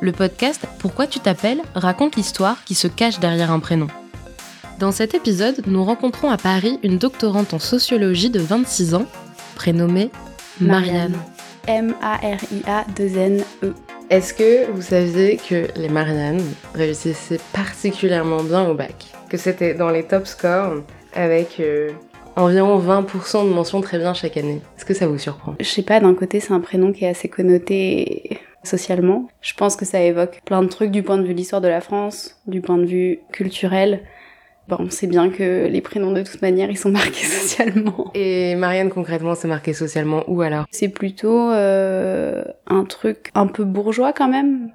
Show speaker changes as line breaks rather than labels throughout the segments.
Le podcast Pourquoi tu t'appelles raconte l'histoire qui se cache derrière un prénom. Dans cet épisode, nous rencontrons à Paris une doctorante en sociologie de 26 ans, prénommée Marianne.
M-A-R-I-A-2-N-E.
Est-ce que vous saviez que les Marianne réussissaient particulièrement bien au bac? Que c'était dans les top scores avec euh, environ 20% de mentions très bien chaque année? Est-ce que ça vous surprend?
Je sais pas, d'un côté, c'est un prénom qui est assez connoté socialement. Je pense que ça évoque plein de trucs du point de vue de l'histoire de la France, du point de vue culturel. Bon, on sait bien que les prénoms de toute manière, ils sont marqués socialement.
Et Marianne, concrètement, c'est marqué socialement où alors?
C'est plutôt euh, un truc un peu bourgeois quand même.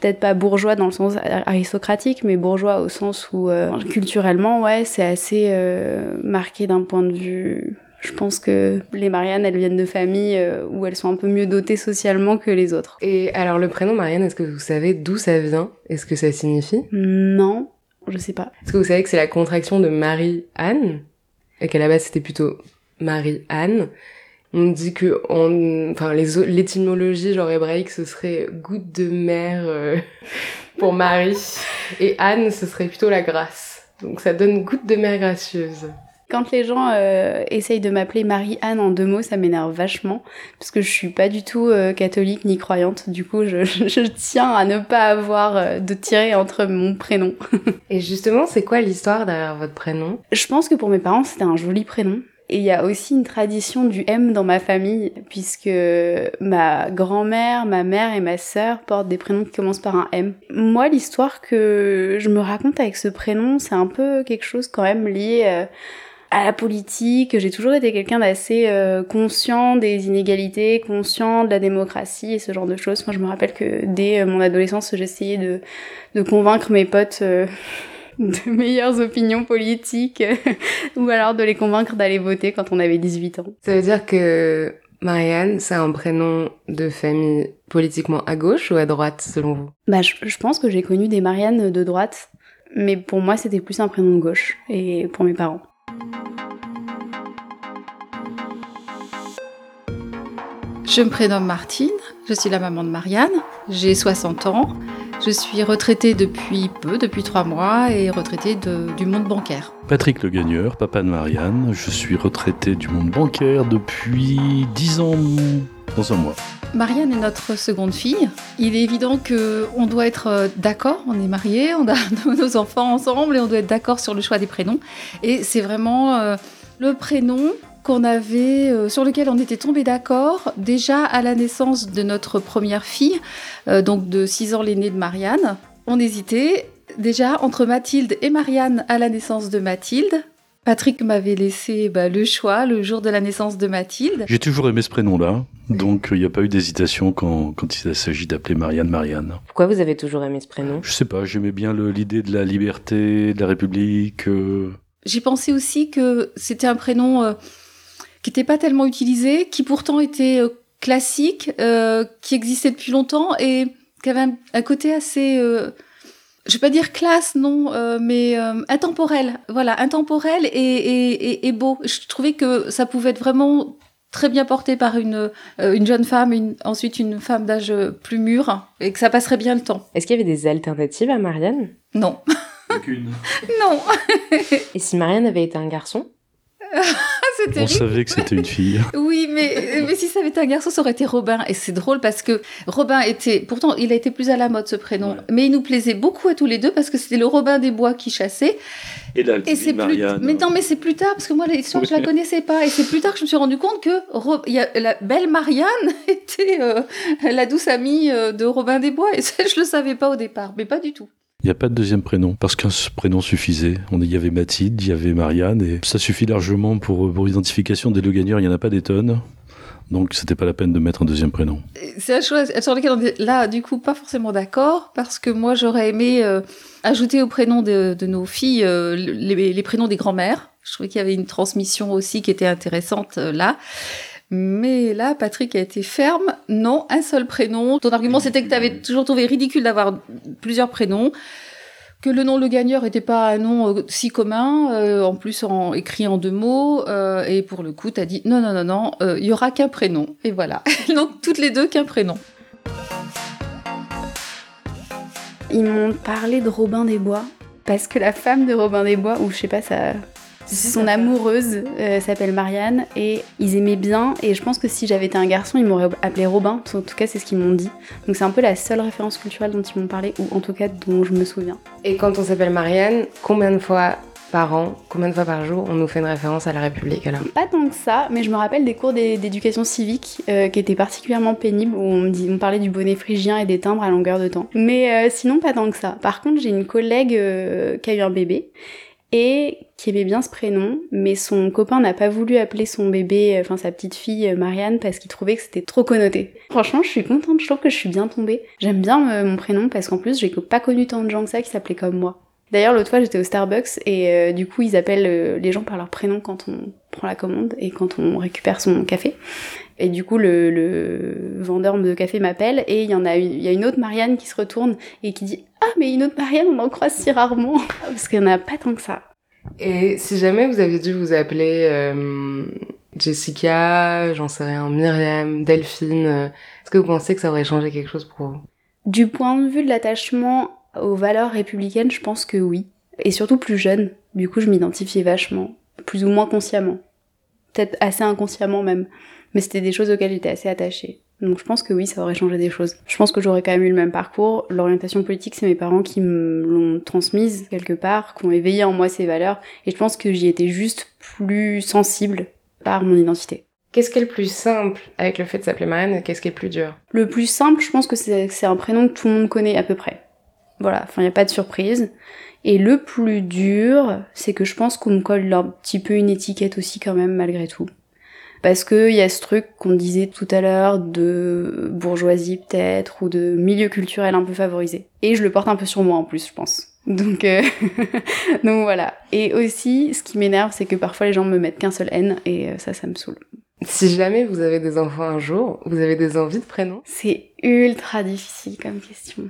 Peut-être pas bourgeois dans le sens aristocratique, mais bourgeois au sens où euh, culturellement, ouais, c'est assez euh, marqué d'un point de vue je pense que les Marianne, elles viennent de familles euh, où elles sont un peu mieux dotées socialement que les autres.
Et alors le prénom Marianne, est-ce que vous savez d'où ça vient? Est-ce que ça signifie?
Non, je sais pas.
Est-ce que vous savez que c'est la contraction de Marie-Anne? Et qu'à la base c'était plutôt Marie-Anne on dit que en, enfin l'étymologie genre hébraïque ce serait goutte de mer euh, pour Marie et Anne ce serait plutôt la grâce. Donc ça donne goutte de mer gracieuse.
Quand les gens euh, essayent de m'appeler Marie-Anne en deux mots, ça m'énerve vachement, parce que je suis pas du tout euh, catholique ni croyante. Du coup, je, je, tiens à ne pas avoir euh, de tirer entre mon prénom.
Et justement, c'est quoi l'histoire derrière votre prénom?
Je pense que pour mes parents, c'était un joli prénom. Et il y a aussi une tradition du M dans ma famille, puisque ma grand-mère, ma mère et ma sœur portent des prénoms qui commencent par un M. Moi, l'histoire que je me raconte avec ce prénom, c'est un peu quelque chose quand même lié à la politique. J'ai toujours été quelqu'un d'assez euh, conscient des inégalités, conscient de la démocratie et ce genre de choses. Moi, je me rappelle que dès euh, mon adolescence, j'essayais de, de convaincre mes potes euh, de meilleures opinions politiques ou alors de les convaincre d'aller voter quand on avait 18 ans.
Ça veut dire que Marianne, c'est un prénom de famille politiquement à gauche ou à droite selon vous?
Bah, je, je pense que j'ai connu des Marianne de droite, mais pour moi, c'était plus un prénom de gauche et pour mes parents.
Je me prénomme Martine, je suis la maman de Marianne, j'ai 60 ans, je suis retraitée depuis peu, depuis trois mois, et retraitée du monde bancaire.
Patrick Le Gagneur, papa de Marianne, je suis retraité du monde bancaire depuis 10 ans dans un mois.
Marianne est notre seconde fille. Il est évident qu'on doit être d'accord, on est mariés, on a nos enfants ensemble et on doit être d'accord sur le choix des prénoms. Et c'est vraiment euh, le prénom qu'on avait, euh, sur lequel on était tombé d'accord déjà à la naissance de notre première fille, euh, donc de 6 ans l'aînée de Marianne. On hésitait déjà entre Mathilde et Marianne à la naissance de Mathilde. Patrick m'avait laissé bah, le choix le jour de la naissance de Mathilde.
J'ai toujours aimé ce prénom-là, donc il n'y a pas eu d'hésitation quand, quand il s'agit d'appeler Marianne Marianne.
Pourquoi vous avez toujours aimé ce prénom?
Je sais pas, j'aimais bien l'idée de la liberté, de la République. Euh.
J'ai pensé aussi que c'était un prénom qui n'était pas tellement utilisé, qui pourtant était euh, classique, euh, qui existait depuis longtemps et qui avait un, côté assez, euh, je vais pas dire classe, non, euh, mais euh, intemporel. Voilà, intemporel et, et, et, beau. Je trouvais que ça pouvait être vraiment très bien porté par une, une jeune femme, une, ensuite une femme d'âge plus mûr, et que ça passerait bien le temps.
Est-ce qu'il y avait des alternatives à Marianne?
Non.
Aucune.
non.
et si Marianne avait été un garçon?
on savait que c'était une fille.
oui, mais, mais si ça avait été un garçon, ça aurait été Robin. Et c'est drôle parce que Robin était, pourtant, il a été plus à la mode ce prénom, mais il nous plaisait beaucoup à tous les deux parce que c'était le Robin des Bois qui chassait.
Et là, et c'est plus,
mais non, mais c'est plus tard parce que moi l'histoire je la connaissais pas et c'est plus tard que je me suis rendu compte que il y a, la belle Marianne était euh, la douce amie euh, de Robin des Bois et ça je le savais pas au départ, mais pas du tout.
Il n'y a pas de deuxième prénom, parce qu'un prénom suffisait. On, il y avait Mathilde, il y avait Marianne, et ça suffit largement pour, pour l'identification des deux gagneurs, il n'y en a pas des tonnes. Donc c'était pas la peine de mettre un deuxième prénom.
C'est un choix sur lequel on est là, du coup, pas forcément d'accord, parce que moi j'aurais aimé euh, ajouter au prénom de, de nos filles euh, les, prénoms des grands-mères. Je trouvais qu'il y avait une transmission aussi qui était intéressante euh, là. Mais là, Patrick a été ferme. Non, un seul prénom. Ton argument, c'était que tu avais toujours trouvé ridicule d'avoir plusieurs prénoms que le nom Le Gagneur n'était pas un nom euh, si commun, euh, en plus en, écrit en deux mots, euh, et pour le coup, tu as dit non, non, non, non, il y aura qu'un prénom. Et voilà. Donc toutes les deux qu'un prénom.
Ils m'ont parlé de Robin des Bois, parce que la femme de Robin des Bois, ou je sais pas, ça, son amoureuse euh, s'appelle Marianne et ils aimaient bien. Et je pense que si j'avais été un garçon, ils m'auraient appelé Robin. En tout cas, c'est ce qu'ils m'ont dit. Donc c'est un peu la seule référence culturelle dont ils m'ont parlé, ou en tout cas dont je me souviens.
Et quand on s'appelle Marianne, combien de fois par an, combien de fois par jour on nous fait une référence à la République alors?
Pas tant que ça, mais je me rappelle des cours d'éducation civique euh, qui étaient particulièrement pénibles où on me, dit, on parlait du bonnet phrygien et des timbres à longueur de temps. Mais euh, sinon pas tant que ça. Par contre, j'ai une collègue qui a eu un bébé et qui aimait bien ce prénom, mais son copain n'a pas voulu appeler son bébé, enfin sa petite fille euh, Marianne, parce qu'il trouvait que c'était trop connoté. Franchement, je suis contente, je trouve que je suis bien tombée. J'aime bien euh, mon prénom parce qu'en plus, j'ai pas connu tant de gens que ça qui s'appelaient comme moi. D'ailleurs, l'autre fois, j'étais au Starbucks et euh, du coup, ils appellent les gens par leur prénom quand on prend la commande et quand on récupère son café. Et du coup, le, le vendeur de café m'appelle et il y en a une, y a une autre Marianne qui se retourne et qui dit Ah, mais une autre Marianne, on en croise si rarement Parce qu'il n'y en a pas tant que ça.
Et si jamais vous aviez dû vous appeler euh, Jessica, j'en sais rien, Myriam, Delphine, euh, est-ce que vous pensez que ça aurait changé quelque chose pour vous?
Du point de vue de l'attachement aux valeurs républicaines, je pense que oui. Et surtout plus jeune. Du coup, je m'identifiais vachement, plus ou moins consciemment. Peut-être assez inconsciemment même. Mais c'était des choses auxquelles j'étais assez attachée. Donc je pense que oui, ça aurait changé des choses. Je pense que j'aurais quand même eu le même parcours. L'orientation politique, c'est mes parents qui me l'ont transmise quelque part, qui ont éveillé en moi ces valeurs. Et je pense que j'y étais juste plus sensible par mon identité.
Qu'est-ce qui est le plus simple avec le fait de s'appeler Marianne et qu'est-ce qui est le plus dur?
Le plus simple, je pense que c'est un prénom que tout le monde connaît à peu près. Voilà, enfin il n'y a pas de surprise. Et le plus dur, c'est que je pense qu'on me colle un petit peu une étiquette aussi quand même malgré tout. Parce qu'il y a ce truc qu'on disait tout à l'heure de bourgeoisie peut-être, ou de milieu culturel un peu favorisé. Et je le porte un peu sur moi en plus, je pense. Donc, euh, donc voilà. Et aussi, ce qui m'énerve, c'est que parfois les gens me mettent qu'un seul N, et euh, ça, ça me saoule.
Si jamais vous avez des enfants un jour, vous avez des envies de prénoms?
C'est ultra difficile comme question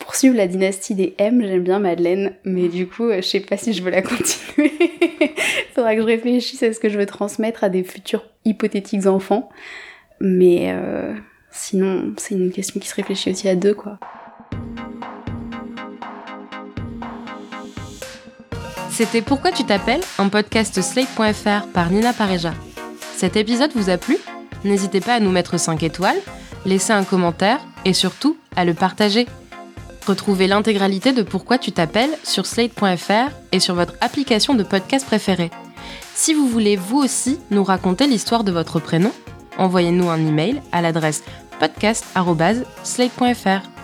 poursuivre la dynastie des M, j'aime bien Madeleine, mais du coup, euh, je sais pas si je veux la continuer. Faudra que je réfléchisse à ce que je veux transmettre à des futurs hypothétiques enfants. Mais euh, sinon, c'est une question qui se réfléchit aussi à deux, quoi.
C'était Pourquoi tu t'appelles un podcast slate.fr par Nina Pareja. Cet épisode vous a plu? N'hésitez pas à nous mettre 5 étoiles, laisser un commentaire et surtout à le partager. Retrouvez l'intégralité de Pourquoi tu t'appelles sur slate.fr et sur votre application de podcast préférée. Si vous voulez vous aussi nous raconter l'histoire de votre prénom, envoyez-nous un email à l'adresse podcast.slate.fr.